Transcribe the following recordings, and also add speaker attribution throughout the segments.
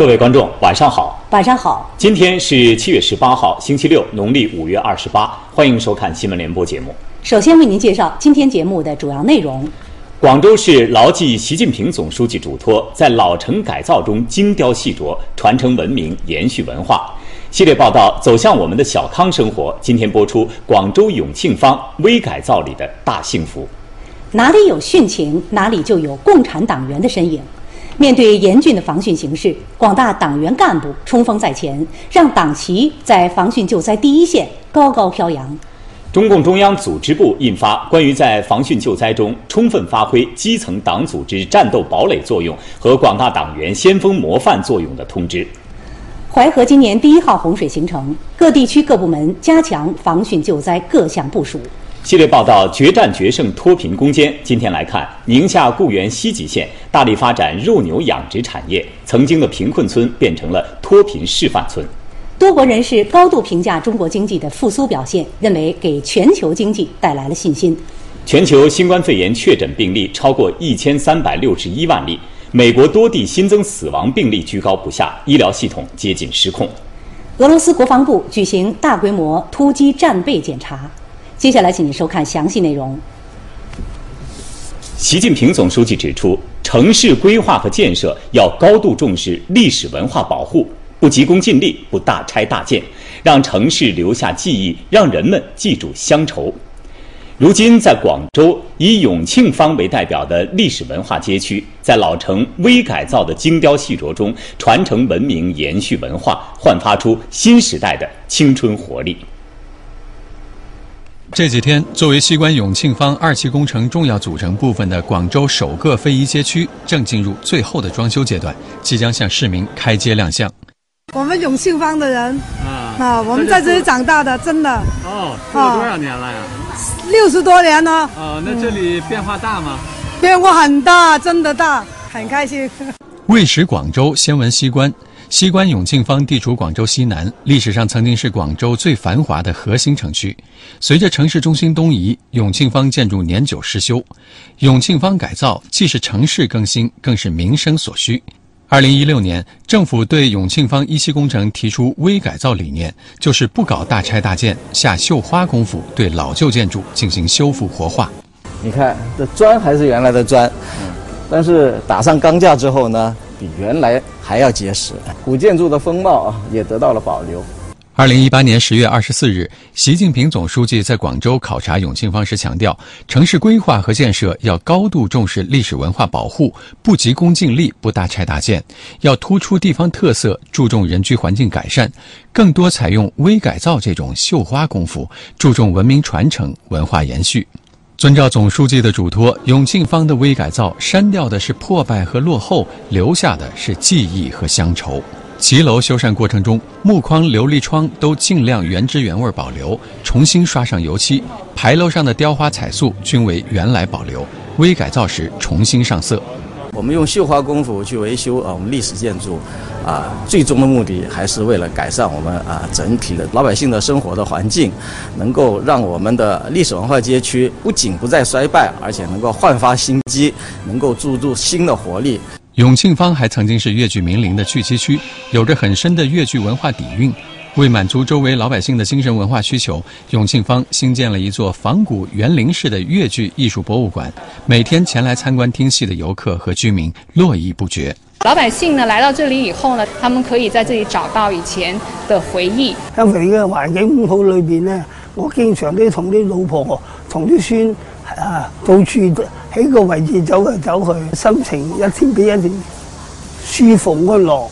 Speaker 1: 各位观众，晚上好。
Speaker 2: 晚上好。
Speaker 1: 今天是七月十八号，星期六，农历五月二十八。欢迎收看新闻联播节目。
Speaker 2: 首先为您介绍今天节目的主要内容：
Speaker 1: 广州市牢记习近平总书记嘱托，在老城改造中精雕细琢，传承文明，延续文化。系列报道走向我们的小康生活。今天播出广州永庆坊微改造里的大幸福。
Speaker 2: 哪里有殉情，哪里就有共产党员的身影。面对严峻的防汛形势，广大党员干部冲锋在前，让党旗在防汛救灾第一线高高飘扬。
Speaker 1: 中共中央组织部印发《关于在防汛救灾中充分发挥基层党组织战斗堡垒作用和广大党员先锋模范作用的通知》。
Speaker 2: 淮河今年第一号洪水形成，各地区各部门加强防汛救灾各项部署。
Speaker 1: 系列报道决战决胜脱贫攻坚。今天来看，宁夏固原西吉县大力发展肉牛养殖产业，曾经的贫困村变成了脱贫示范村。
Speaker 2: 多国人士高度评价中国经济的复苏表现，认为给全球经济带来了信心。
Speaker 1: 全球新冠肺炎确诊病例超过一千三百六十一万例，美国多地新增死亡病例居高不下，医疗系统接近失控。
Speaker 2: 俄罗斯国防部举行大规模突击战备检查。接下来，请您收看详细内容。
Speaker 1: 习近平总书记指出，城市规划和建设要高度重视历史文化保护，不急功近利，不大拆大建，让城市留下记忆，让人们记住乡愁。如今，在广州以永庆坊为代表的历史文化街区，在老城微改造的精雕细琢中，传承文明，延续文化，焕发出新时代的青春活力。
Speaker 3: 这几天，作为西关永庆坊二期工程重要组成部分的广州首个非遗街区，正进入最后的装修阶段，即将向市民开街亮相。
Speaker 4: 我们永庆坊的人啊，啊，我们在这里长大的，真的
Speaker 5: 哦，住了多少年了呀？
Speaker 4: 六十多年了。
Speaker 5: 哦，那这里变化大吗？
Speaker 4: 变化很大，真的大，很开心。
Speaker 3: 未识广州，先闻西关。西关永庆坊地处广州西南，历史上曾经是广州最繁华的核心城区。随着城市中心东移，永庆坊建筑年久失修。永庆坊改造既是城市更新，更是民生所需。二零一六年，政府对永庆坊一期工程提出微改造理念，就是不搞大拆大建，下绣花功夫，对老旧建筑进行修复活化。
Speaker 6: 你看，这砖还是原来的砖，但是打上钢架之后呢？比原来还要结实，古建筑的风貌啊也得到了保留。
Speaker 3: 二零一八年十月二十四日，习近平总书记在广州考察永庆坊时强调，城市规划和建设要高度重视历史文化保护，不急功近利，不大拆大建，要突出地方特色，注重人居环境改善，更多采用微改造这种绣花功夫，注重文明传承、文化延续。遵照总书记的嘱托，永庆坊的微改造删掉的是破败和落后，留下的是记忆和乡愁。骑楼修缮过程中，木框、琉璃窗都尽量原汁原味保留，重新刷上油漆；牌楼上的雕花彩塑均为原来保留，微改造时重新上色。
Speaker 6: 我们用绣花功夫去维修啊，我们历史建筑，啊，最终的目的还是为了改善我们啊整体的老百姓的生活的环境，能够让我们的历史文化街区不仅不再衰败，而且能够焕发新机，能够注入新的活力。
Speaker 3: 永庆坊还曾经是粤剧名伶的聚集区，有着很深的粤剧文化底蕴。为满足周围老百姓的精神文化需求，永庆坊新建了一座仿古园林式的粤剧艺术博物馆。每天前来参观听戏的游客和居民络绎不绝。
Speaker 7: 老百姓呢来到这里以后呢，他们可以在这里找到以前的回忆。
Speaker 8: 喺嘅環境好裏邊呢，我經常都同啲老婆、同啲孫啊，到處喺個位置走嚟走去，心情一天比一天舒服安樂。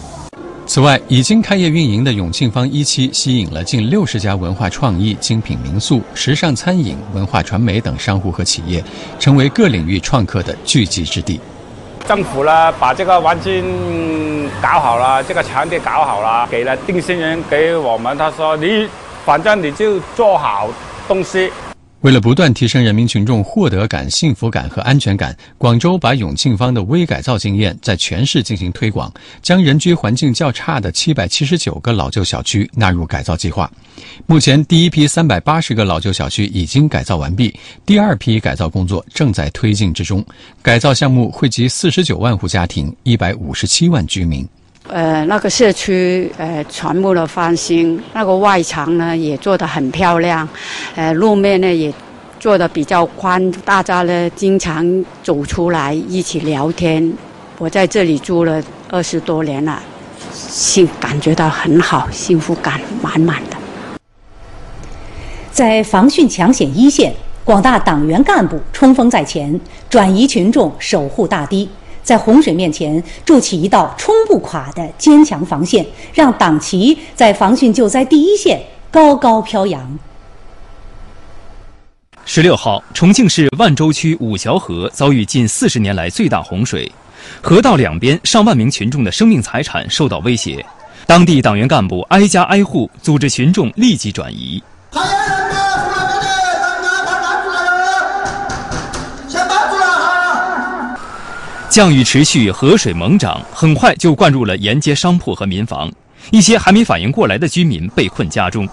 Speaker 3: 此外，已经开业运营的永庆坊一期吸引了近六十家文化创意、精品民宿、时尚餐饮、文化传媒等商户和企业，成为各领域创客的聚集之地。
Speaker 9: 政府呢，把这个环境搞好了，这个场地搞好了，给了定心人给我们，他说你反正你就做好东西。
Speaker 3: 为了不断提升人民群众获得感、幸福感和安全感，广州把永庆坊的微改造经验在全市进行推广，将人居环境较差的七百七十九个老旧小区纳入改造计划。目前，第一批三百八十个老旧小区已经改造完毕，第二批改造工作正在推进之中。改造项目惠及四十九万户家庭、一百五十七万居民。
Speaker 10: 呃，那个社区呃全部的翻新，那个外墙呢也做得很漂亮，呃，路面呢也做得比较宽，大家呢经常走出来一起聊天。我在这里住了二十多年了，幸感觉到很好，幸福感满满的。
Speaker 2: 在防汛抢险一线，广大党员干部冲锋在前，转移群众，守护大堤。在洪水面前筑起一道冲不垮的坚强防线，让党旗在防汛救灾第一线高高飘扬。
Speaker 11: 十六号，重庆市万州区五桥河遭遇近四十年来最大洪水，河道两边上万名群众的生命财产受到威胁，当地党员干部挨家挨户组织群众立即转移。降雨持续，河水猛涨，很快就灌入了沿街商铺和民房。一些还没反应过来的居民被困家中。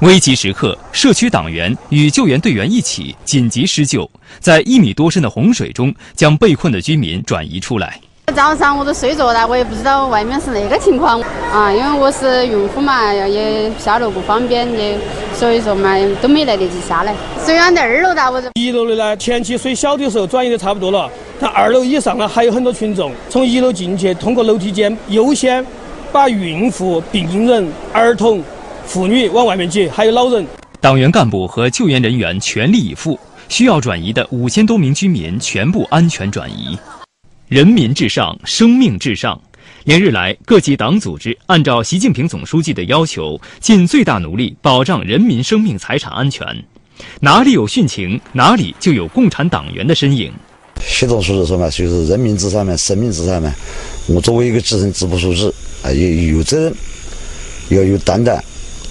Speaker 11: 危急时刻，社区党员与救援队员一起紧急施救，在一米多深的洪水中将被困的居民转移出来。
Speaker 12: 早上我都睡着了，我也不知道外面是那个情况啊，因为我是孕妇嘛，也下楼不方便，也所以说嘛都没来得及下来。虽然在二楼的，我这
Speaker 13: 一楼的呢，前期水小的时候转移的差不多了。那二楼以上呢，还有很多群众从一楼进去，通过楼梯间优先把孕妇、病人、儿童、妇女往外面挤，还有老人。
Speaker 11: 党员干部和救援人员全力以赴，需要转移的五千多名居民全部安全转移。人民至上，生命至上。连日来，各级党组织按照习近平总书记的要求，尽最大努力保障人民生命财产安全。哪里有汛情，哪里就有共产党员的身影。
Speaker 14: 习总书记说嘛，就是人民至上嘛，生命至上嘛。我作为一个基层支部书记，啊，也有责任，要有担当，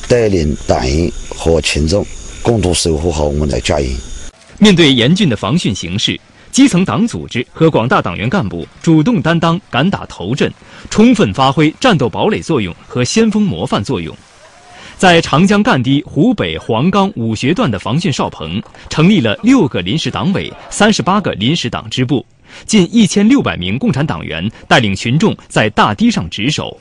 Speaker 14: 带领党员和群众共同守护好我们的家园。
Speaker 11: 面对严峻的防汛形势，基层党组织和广大党员干部主动担当、敢打头阵，充分发挥战斗堡垒作用和先锋模范作用。在长江干堤湖北黄冈武穴段的防汛哨棚，成立了六个临时党委、三十八个临时党支部，近一千六百名共产党员带领群众在大堤上值守。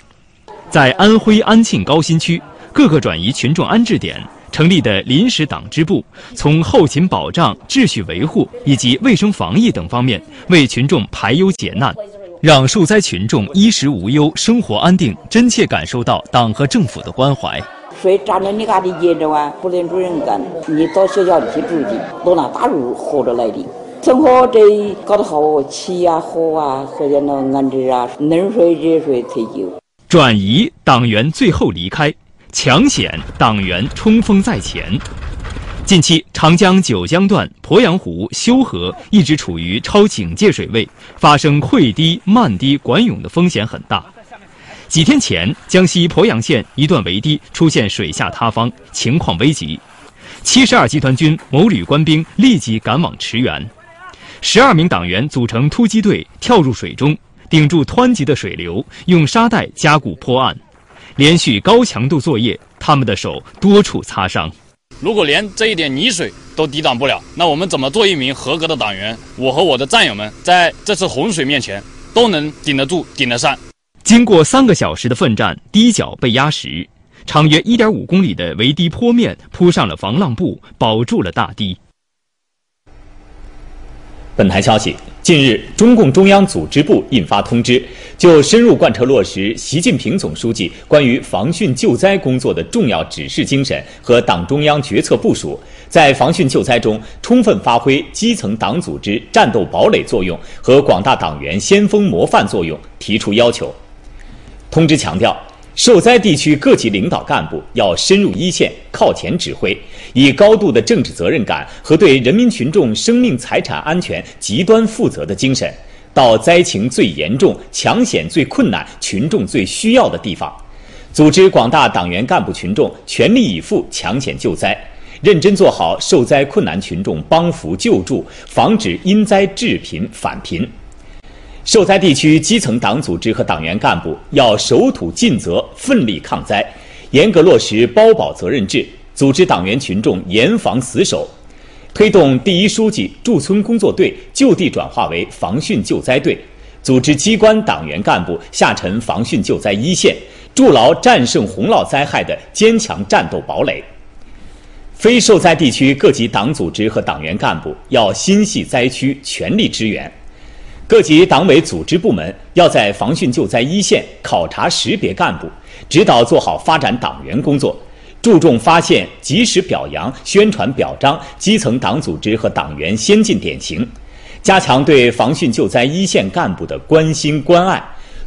Speaker 11: 在安徽安庆高新区各个转移群众安置点成立的临时党支部，从后勤保障、秩序维护以及卫生防疫等方面为群众排忧解难，让受灾群众衣食无忧、生活安定，真切感受到党和政府的关怀。
Speaker 15: 谁占了你家的业着啊？不能主任干，你到学校里去住去，都拿大路活着来的。生活这搞得好，气啊、火啊，或者那安置啊，冷水、热水、退休。
Speaker 11: 转移党员最后离开，抢险党员冲锋在前。近期，长江九江段鄱阳湖修河一直处于超警戒水位，发生溃堤、漫堤、管涌的风险很大。几天前，江西鄱阳县一段围堤出现水下塌方，情况危急。七十二集团军某旅官兵立即赶往驰援，十二名党员组成突击队跳入水中，顶住湍急的水流，用沙袋加固坡岸。连续高强度作业，他们的手多处擦伤。
Speaker 16: 如果连这一点泥水都抵挡不了，那我们怎么做一名合格的党员？我和我的战友们在这次洪水面前都能顶得住、顶得上。
Speaker 11: 经过三个小时的奋战，堤角被压实，长约一点五公里的围堤坡面铺上了防浪布，保住了大堤。
Speaker 1: 本台消息：近日，中共中央组织部印发通知，就深入贯彻落实习近平总书记关于防汛救灾工作的重要指示精神和党中央决策部署，在防汛救灾中充分发挥基层党组织战斗堡垒作用和广大党员先锋模范作用，提出要求。通知强调，受灾地区各级领导干部要深入一线、靠前指挥，以高度的政治责任感和对人民群众生命财产安全极端负责的精神，到灾情最严重、抢险最困难、群众最需要的地方，组织广大党员干部群众全力以赴抢险救灾，认真做好受灾困难群众帮扶救助，防止因灾致贫返贫。受灾地区基层党组织和党员干部要守土尽责、奋力抗灾，严格落实包保责任制，组织党员群众严防死守，推动第一书记驻村工作队就地转化为防汛救灾队，组织机关党员干部下沉防汛救灾一线，筑牢战胜洪涝灾害的坚强战斗堡垒。非受灾地区各级党组织和党员干部要心系灾区，全力支援；各级党委组织部门要在防汛救灾一线考察识别干部，指导做好发展党员工作，注重发现、及时表扬、宣传表彰基层党组织和党员先进典型，加强对防汛救灾一线干部的关心关爱。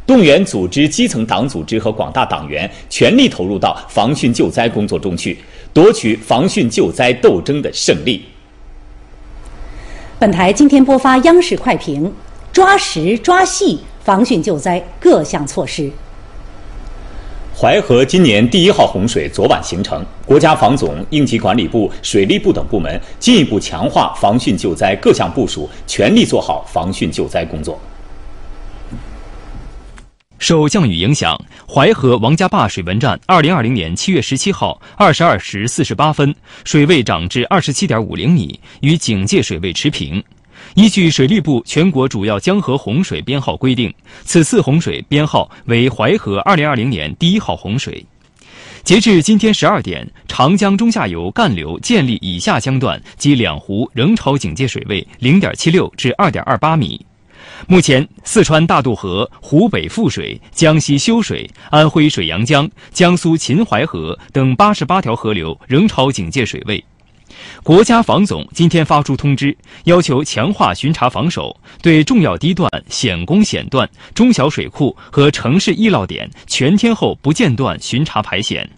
Speaker 1: 动员组织基层党组织和广大党员全力投入到防汛救灾工作中去，夺取防汛救灾斗争的胜利。
Speaker 2: 本台今天播发央视快评：抓实抓细防汛救灾各项措施。
Speaker 1: 淮河今年第一号洪水昨晚形成，国家防总、应急管理部、水利部等部门进一步强化防汛救灾各项部署，全力做好防汛救灾工作。
Speaker 11: 受降雨影响，淮河王家坝水文站二零二零年七月十七号二十二时四十八分水位涨至二十七点五厘米，与警戒水位持平。依据水利部全国主要江河洪水编号规定，此次洪水编号为淮河二零二零年第一号洪水。截至今天十二点，长江中下游干流建立以下江段及两湖仍超警戒水位零点七六至二点二八米。目前，四川大渡河、湖北富水、江西修水、安徽水阳江、江苏秦淮河等八十八条河流仍超警戒水位。国家防总今天发出通知，要求强化巡查防守，对重要堤段、险工险段、中小水库和城市易涝点全天候不间断巡查排险。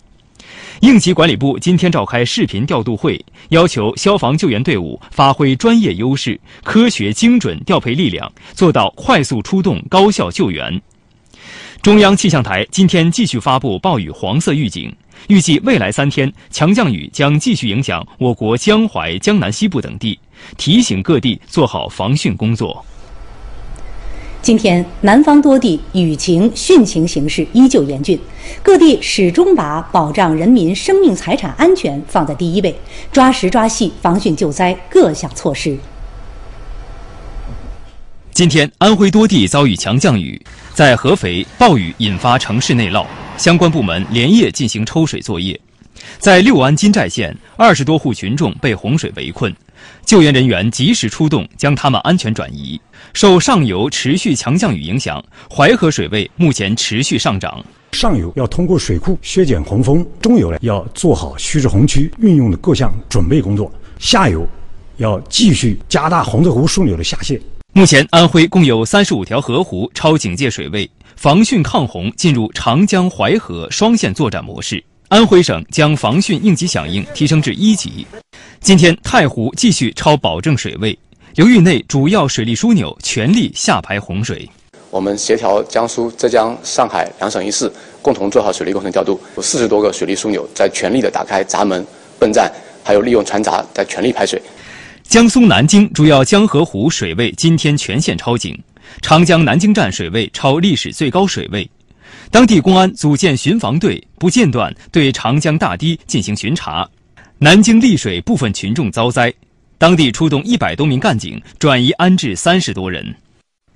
Speaker 11: 应急管理部今天召开视频调度会，要求消防救援队伍发挥专业优势，科学精准调配力量，做到快速出动、高效救援。中央气象台今天继续发布暴雨黄色预警，预计未来三天强降雨将继续影响我国江淮、江南西部等地，提醒各地做好防汛工作。
Speaker 2: 今天，南方多地雨情、汛情形势依旧严峻，各地始终把保障人民生命财产安全放在第一位，抓实抓细防汛救灾各项措施。
Speaker 11: 今天，安徽多地遭遇强降雨，在合肥，暴雨引发城市内涝，相关部门连夜进行抽水作业。在六安金寨县，二十多户群众被洪水围困，救援人员及时出动，将他们安全转移。受上游持续强降雨影响，淮河水位目前持续上涨。
Speaker 17: 上游要通过水库削减洪峰，中游呢要做好蓄滞洪区运用的各项准备工作，下游要继续加大洪泽湖枢纽的下泄。
Speaker 11: 目前，安徽共有三十五条河湖超警戒水位，防汛抗洪进入长江淮河双线作战模式。安徽省将防汛应急响应提升至一级。今天，太湖继续超保证水位，流域内主要水利枢纽全力下排洪水。
Speaker 18: 我们协调江苏、浙江、上海两省一市，共同做好水利工程调度。有四十多个水利枢纽在全力的打开闸门、泵站，还有利用船闸在全力排水。
Speaker 11: 江苏南京主要江河湖水位今天全线超警，长江南京站水位超历史最高水位。当地公安组建巡防队，不间断对长江大堤进行巡查。南京溧水部分群众遭灾，当地出动一百多名干警转移安置三十多人。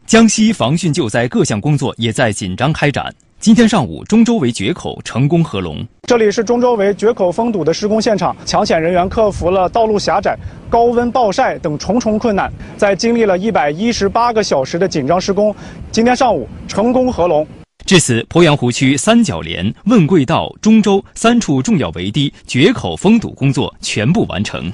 Speaker 11: 江西防汛救灾各项工作也在紧张开展。今天上午，中州围决口成功合龙。
Speaker 19: 这里是中州围决口封堵的施工现场，抢险人员克服了道路狭窄、高温暴晒等重重困难，在经历了一百一十八个小时的紧张施工，今天上午成功合龙。
Speaker 11: 至此，鄱阳湖区三角连、问贵道、中州三处重要围堤决口封堵工作全部完成。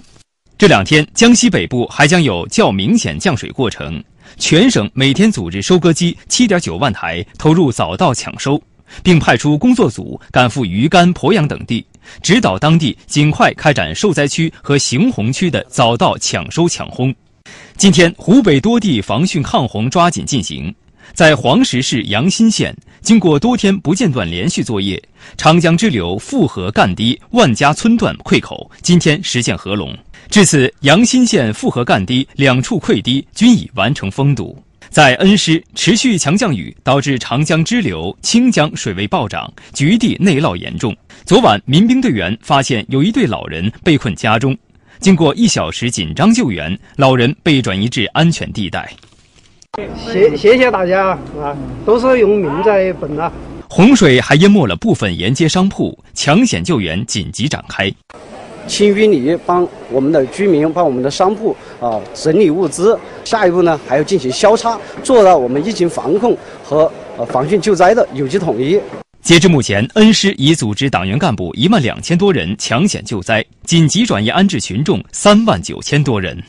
Speaker 11: 这两天，江西北部还将有较明显降水过程。全省每天组织收割机七点九万台投入早稻抢收，并派出工作组赶赴余干、鄱阳等地，指导当地尽快开展受灾区和行洪区的早稻抢收抢轰。今天，湖北多地防汛抗洪抓紧进行。在黄石市阳新县，经过多天不间断连续作业，长江支流富河干堤万家村段溃口今天实现合龙。至此，阳新县富河干堤两处溃堤均已完成封堵。在恩施，持续强降雨导致长江支流清江水位暴涨，局地内涝严重。昨晚，民兵队员发现有一对老人被困家中，经过一小时紧张救援，老人被转移至安全地带。
Speaker 20: 谢谢谢大家啊，都是用命在本啊。
Speaker 11: 洪水还淹没了部分沿街商铺，抢险救援紧急展开。
Speaker 20: 清淤泥帮我们的居民、帮我们的商铺啊整理物资。下一步呢，还要进行消杀，做到我们疫情防控和呃防汛救灾的有机统一。
Speaker 11: 截至目前，恩施已组织党员干部一万两千多人抢险救灾，紧急转移安置群众三万九千多人。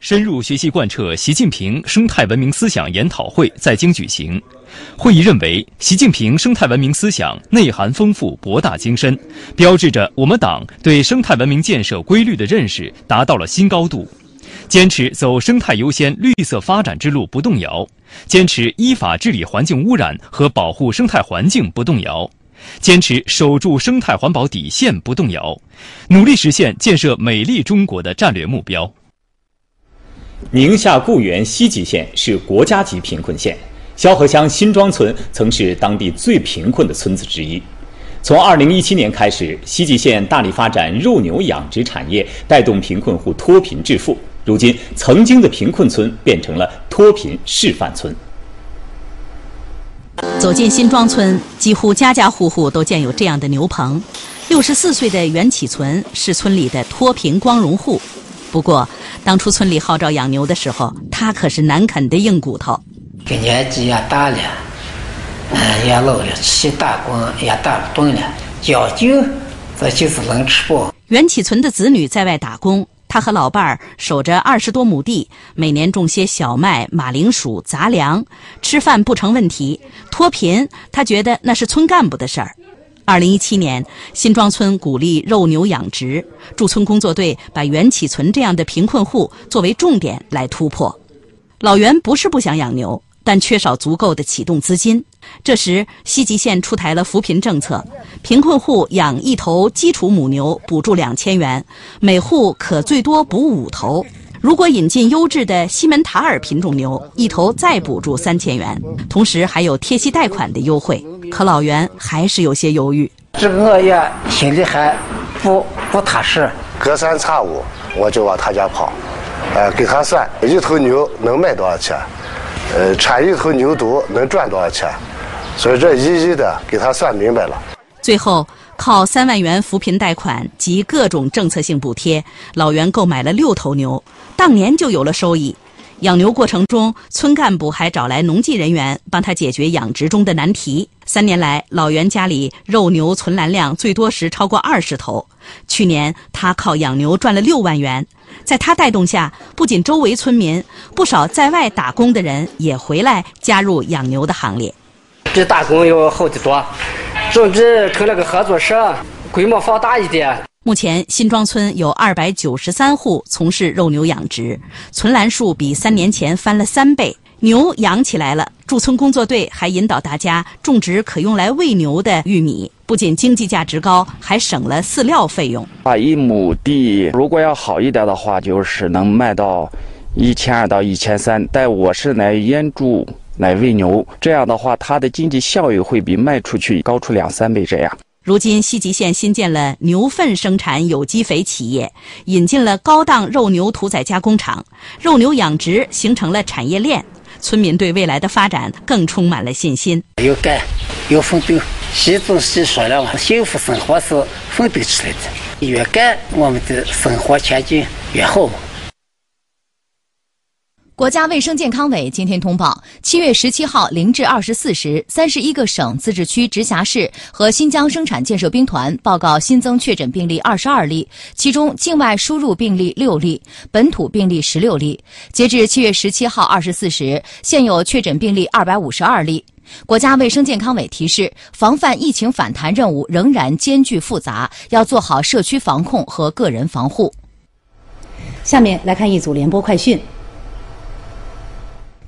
Speaker 11: 深入学习贯彻习近平生态文明思想研讨会在京举行。会议认为，习近平生态文明思想内涵丰富、博大精深，标志着我们党对生态文明建设规律的认识达到了新高度。坚持走生态优先、绿色发展之路不动摇，坚持依法治理环境污染和保护生态环境不动摇，坚持守住生态环保底线不动摇，努力实现建设美丽中国的战略目标。
Speaker 1: 宁夏固原西吉县是国家级贫困县。萧河乡新庄村曾是当地最贫困的村子之一。从2017年开始，西吉县大力发展肉牛养殖产业，带动贫困户脱贫致富。如今，曾经的贫困村变成了脱贫示范村。
Speaker 2: 走进新庄村，几乎家家户户都建有这样的牛棚。六十四岁的袁启存是村里的脱贫光荣户。不过，当初村里号召养牛的时候，他可是难啃的硬骨头。
Speaker 21: 年纪也大了，嗯，也老了，去打工也打不动了，将就这就是能吃饱。
Speaker 2: 袁启存的子女在外打工，他和老伴儿守着二十多亩地，每年种些小麦、马铃薯、杂粮，吃饭不成问题。脱贫，他觉得那是村干部的事儿。二零一七年，新庄村鼓励肉牛养殖，驻村工作队把袁启存这样的贫困户作为重点来突破。老袁不是不想养牛。但缺少足够的启动资金。这时，西吉县出台了扶贫政策，贫困户养一头基础母牛，补助两千元，每户可最多补五头。如果引进优质的西门塔尔品种牛，一头再补助三千元，同时还有贴息贷款的优惠。可老袁还是有些犹豫。
Speaker 21: 这个我也心里还不不踏实。
Speaker 22: 隔三差五我就往他家跑，呃，给他算一头牛能卖多少钱。呃，产一头牛犊能赚多少钱？所以这一一的给他算明白了。
Speaker 2: 最后靠三万元扶贫贷款及各种政策性补贴，老袁购买了六头牛，当年就有了收益。养牛过程中，村干部还找来农技人员帮他解决养殖中的难题。三年来，老袁家里肉牛存栏量最多时超过二十头。去年他靠养牛赚了六万元。在他带动下，不仅周围村民，不少在外打工的人也回来加入养牛的行列。
Speaker 21: 比打工要好得多，总之成了个合作社，规模放大一点。
Speaker 2: 目前新庄村有二百九十三户从事肉牛养殖，存栏数比三年前翻了三倍，牛养起来了。驻村工作队还引导大家种植可用来喂牛的玉米，不仅经济价值高，还省了饲料费用。
Speaker 23: 啊，一亩地如果要好一点的话，就是能卖到一千二到一千三。但我是来腌猪、来喂牛，这样的话，它的经济效益会比卖出去高出两三倍这样。
Speaker 2: 如今，西吉县新建了牛粪生产有机肥企业，引进了高档肉牛屠宰加工厂，肉牛养殖形成了产业链，村民对未来的发展更充满了信心。
Speaker 21: 有干，有奋斗。习主席说了嘛，幸福生活是奋斗出来的，越干我们的生活前景越好。
Speaker 24: 国家卫生健康委今天通报：七月十七号零至二十四时，三十一个省、自治区、直辖市和新疆生产建设兵团报告新增确诊病例二十二例，其中境外输入病例六例，本土病例十六例。截至七月十七号二十四时，现有确诊病例二百五十二例。国家卫生健康委提示：防范疫情反弹任务仍然艰巨复杂，要做好社区防控和个人防护。
Speaker 2: 下面来看一组联播快讯。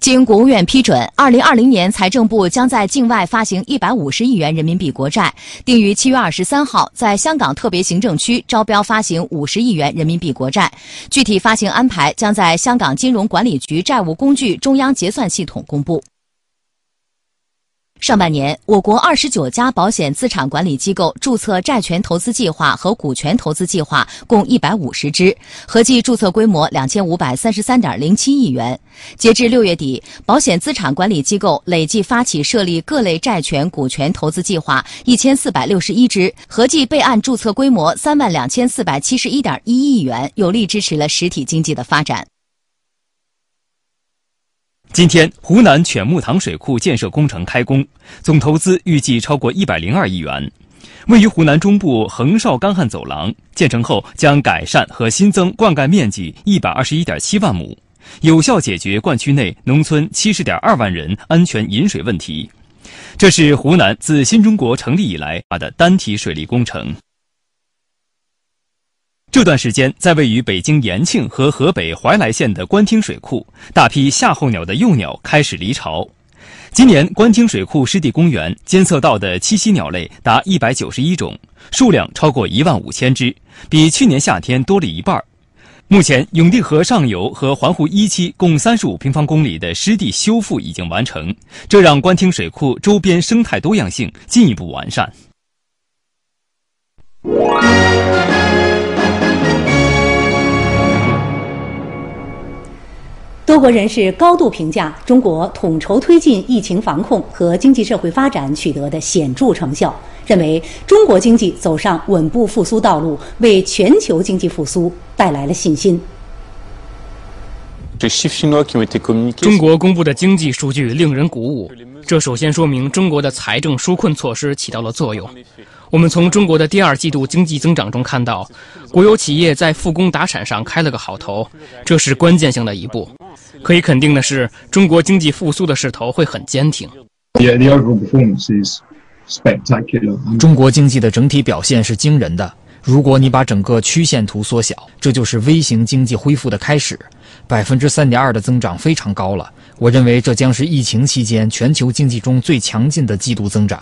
Speaker 24: 经国务院批准，二零二零年财政部将在境外发行一百五十亿元人民币国债，定于七月二十三号在香港特别行政区招标发行五十亿元人民币国债。具体发行安排将在香港金融管理局债务工具中央结算系统公布。上半年，我国二十九家保险资产管理机构注册债权投资计划和股权投资计划共一百五十只，合计注册规模两千五百三十三点零七亿元。截至六月底，保险资产管理机构累计发起设立各类债权、股权投资计划一千四百六十一只，合计备案注册规模三万两千四百七十一点一亿元，有力支持了实体经济的发展。
Speaker 11: 今天，湖南犬牧塘水库建设工程开工，总投资预计超过一百零二亿元。位于湖南中部横绍干旱走廊，建成后将改善和新增灌溉面积一百二十一点七万亩，有效解决灌区内农村七十点二万人安全饮水问题。这是湖南自新中国成立以来的单体水利工程。这段时间，在位于北京延庆和河北怀来县的官厅水库，大批夏候鸟的幼鸟开始离巢。今年，官厅水库湿地公园监测到的栖息鸟类达一百九十一种，数量超过一万五千只，比去年夏天多了一半。目前，永定河上游和环湖一期共三十五平方公里的湿地修复已经完成，这让官厅水库周边生态多样性进一步完善。
Speaker 2: 多国人士高度评价中国统筹推进疫情防控和经济社会发展取得的显著成效，认为中国经济走上稳步复苏道路，为全球经济复苏带来了信心。
Speaker 25: 中国公布的经济数据令人鼓舞，这首先说明中国的财政纾困措施起到了作用。我们从中国的第二季度经济增长中看到，国有企业在复工达产上开了个好头，这是关键性的一步。可以肯定的是，中国经济复苏的势头会很坚挺。
Speaker 26: 中国经济的整体表现是惊人的。如果你把整个曲线图缩小，这就是微型经济恢复的开始，百分之三点二的增长非常高了。我认为这将是疫情期间全球经济中最强劲的季度增长。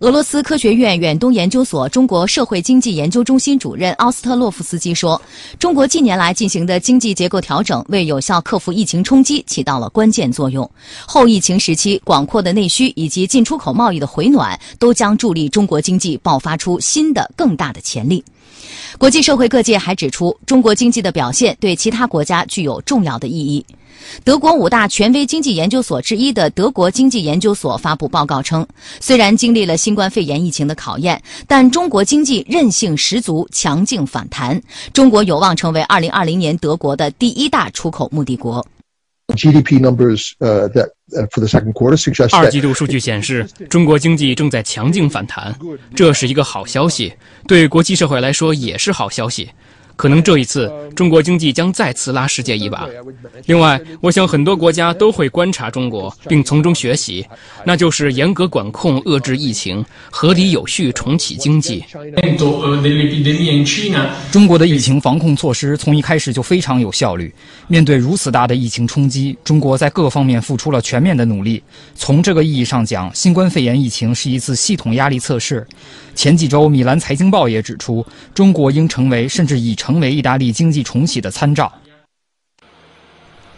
Speaker 24: 俄罗斯科学院远东研究所中国社会经济研究中心主任奥斯特洛夫斯基说：“中国近年来进行的经济结构调整，为有效克服疫情冲击起到了关键作用。后疫情时期广阔的内需以及进出口贸易的回暖，都将助力中国经济爆发出新的更大的潜力。”国际社会各界还指出，中国经济的表现对其他国家具有重要的意义。德国五大权威经济研究所之一的德国经济研究所发布报告称，虽然经历了新冠肺炎疫情的考验，但中国经济韧性十足，强劲反弹。中国有望成为2020年德国的第一大出口目的国。
Speaker 27: GDP numbers that for the second quarter suggest
Speaker 25: 二季度数据显示，中国经济正在强劲反弹，这是一个好消息，对国际社会来说也是好消息。可能这一次中国经济将再次拉世界一把。另外，我想很多国家都会观察中国，并从中学习，那就是严格管控、遏制疫情，合理有序重启经济。
Speaker 26: 中国的疫情防控措施从一开始就非常有效率。面对如此大的疫情冲击，中国在各方面付出了全面的努力。从这个意义上讲，新冠肺炎疫情是一次系统压力测试。前几周，米兰财经报也指出，中国应成为甚至已成为意大利经济重启的参照。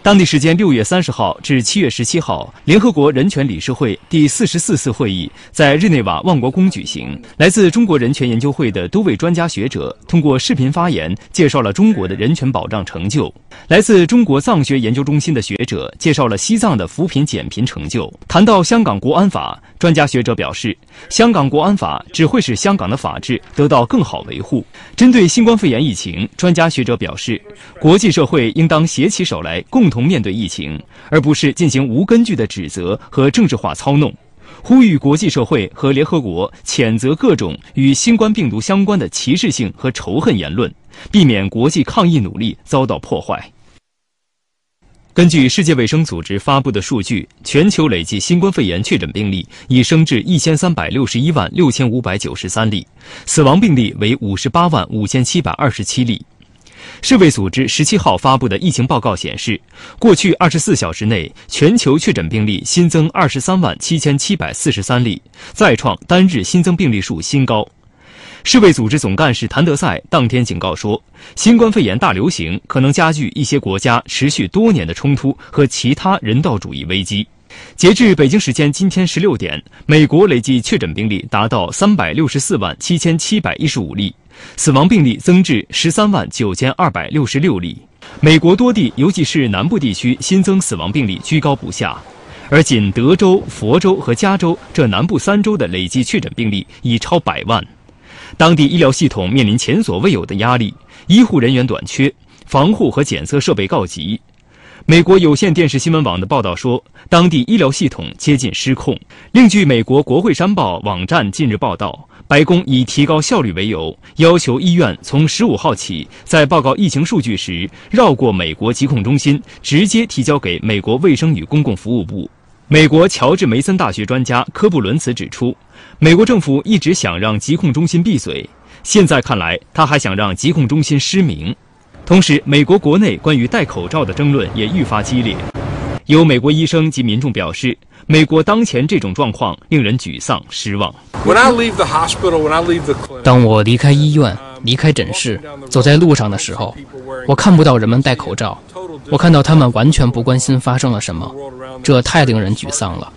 Speaker 11: 当地时间六月三十号至七月十七号，联合国人权理事会第四十四次会议在日内瓦万国宫举行。来自中国人权研究会的多位专家学者通过视频发言，介绍了中国的人权保障成就。来自中国藏学研究中心的学者介绍了西藏的扶贫减贫成就。谈到香港国安法，专家学者表示，香港国安法只会使香港的法治得到更好维护。针对新冠肺炎疫情，专家学者表示，国际社会应当携起手来，共同同面对疫情，而不是进行无根据的指责和政治化操弄。呼吁国际社会和联合国谴责各种与新冠病毒相关的歧视性和仇恨言论，避免国际抗疫努力遭到破坏。根据世界卫生组织发布的数据，全球累计新冠肺炎确诊病例已升至一千三百六十一万六千五百九十三例，死亡病例为五十八万五千七百二十七例。世卫组织十七号发布的疫情报告显示，过去二十四小时内，全球确诊病例新增二十三万七千七百四十三例，再创单日新增病例数新高。世卫组织总干事谭德赛当天警告说，新冠肺炎大流行可能加剧一些国家持续多年的冲突和其他人道主义危机。截至北京时间今天十六点，美国累计确诊病例达到三百六十四万七千七百一十五例，死亡病例增至十三万九千二百六十六例。美国多地，尤其是南部地区，新增死亡病例居高不下，而仅德州、佛州和加州这南部三州的累计确诊病例已超百万。当地医疗系统面临前所未有的压力，医护人员短缺，防护和检测设备告急。美国有线电视新闻网的报道说，当地医疗系统接近失控。另据美国国会山报网站近日报道，白宫以提高效率为由，要求医院从十五号起在报告疫情数据时绕过美国疾控中心，直接提交给美国卫生与公共服务部。美国乔治梅森大学专家科布伦茨指出，美国政府一直想让疾控中心闭嘴，现在看来，他还想让疾控中心失明。同时，美国国内关于戴口罩的争论也愈发激烈。有美国医生及民众表示，美国当前这种状况令人沮丧、失望。
Speaker 25: 当我离开医院、离开诊室，走在路上的时候，我看不到人们戴口罩，我看到他们完全不关心发生了什么，这太令人沮丧了。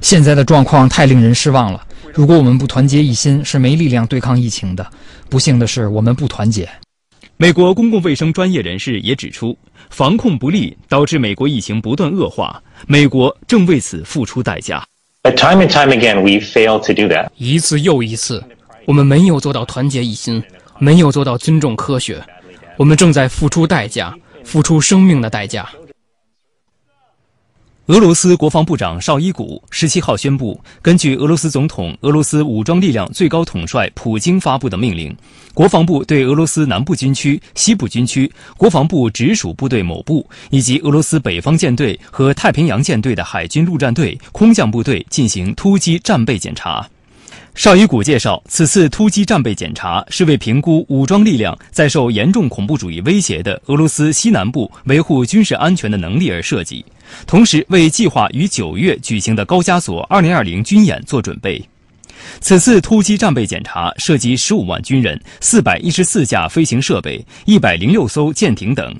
Speaker 26: 现在的状况太令人失望了。如果我们不团结一心，是没力量对抗疫情的。不幸的是，我们不团结。
Speaker 11: 美国公共卫生专业人士也指出，防控不力导致美国疫情不断恶化，美国正为此付出代价。Time and time again, we fail to do that.
Speaker 25: 一次又一次，我们没有做到团结一心，没有做到尊重科学，我们正在付出代价，付出生命的代价。
Speaker 11: 俄罗斯国防部长绍伊古十七号宣布，根据俄罗斯总统、俄罗斯武装力量最高统帅普京发布的命令，国防部对俄罗斯南部军区、西部军区、国防部直属部队某部以及俄罗斯北方舰队和太平洋舰队的海军陆战队、空降部队进行突击战备检查。绍伊古介绍，此次突击战备检查是为评估武装力量在受严重恐怖主义威胁的俄罗斯西南部维护军事安全的能力而设计，同时为计划于九月举行的高加索2020军演做准备。此次突击战备检查涉及15万军人、414架飞行设备、106艘舰艇等，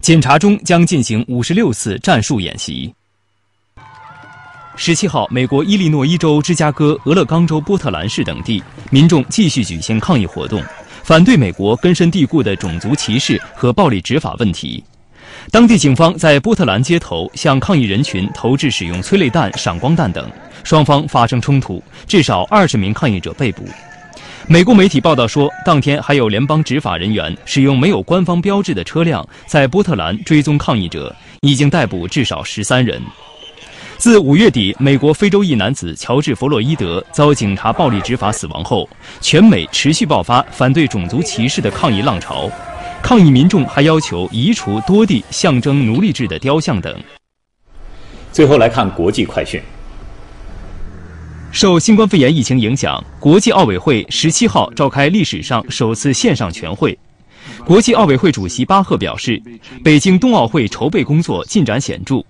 Speaker 11: 检查中将进行56次战术演习。十七号，美国伊利诺伊州芝加哥、俄勒冈州波特兰市等地民众继续举行抗议活动，反对美国根深蒂固的种族歧视和暴力执法问题。当地警方在波特兰街头向抗议人群投掷使用催泪弹、闪光弹等，双方发生冲突，至少二十名抗议者被捕。美国媒体报道说，当天还有联邦执法人员使用没有官方标志的车辆在波特兰追踪抗议者，已经逮捕至少十三人。自五月底，美国非洲裔男子乔治·弗洛伊德遭警察暴力执法死亡后，全美持续爆发反对种族歧视的抗议浪潮。抗议民众还要求移除多地象征奴隶制的雕像等。
Speaker 1: 最后来看国际快讯。
Speaker 11: 受新冠肺炎疫情影响，国际奥委会十七号召开历史上首次线上全会。国际奥委会主席巴赫表示，北京冬奥会筹备工作进展显著。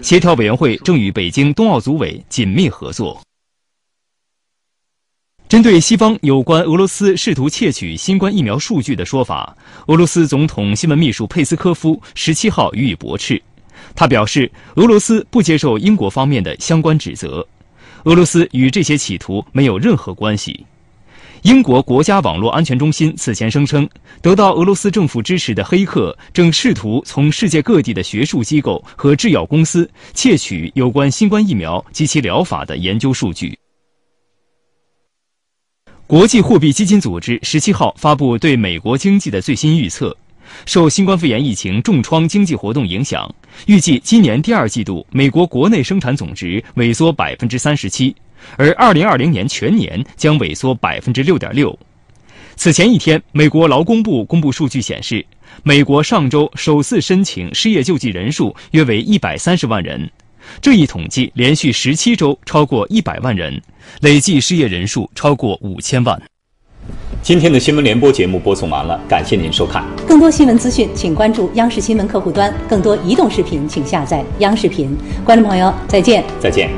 Speaker 11: 协调委员会正与北京冬奥组委紧密合作。针对西方有关俄罗斯试图窃取新冠疫苗数据的说法，俄罗斯总统新闻秘书佩斯科夫十七号予以驳斥。他表示，俄罗斯不接受英国方面的相关指责，俄罗斯与这些企图没有任何关系。英国国家网络安全中心此前声称，得到俄罗斯政府支持的黑客正试图从世界各地的学术机构和制药公司窃取有关新冠疫苗及其疗法的研究数据。国际货币基金组织十七号发布对美国经济的最新预测，受新冠肺炎疫情重创经济活动影响，预计今年第二季度美国国内生产总值萎缩百分之三十七。而2020年全年将萎缩6.6%。此前一天，美国劳工部公布数据显示，美国上周首次申请失业救济人数约为130万人，这一统计连续十七周超过一百万人，累计失业人数超过5000万。
Speaker 1: 今天的新闻联播节目播送完了，感谢您收看。
Speaker 2: 更多新闻资讯，请关注央视新闻客户端；更多移动视频，请下载央视频。观众朋友，再见。
Speaker 1: 再见。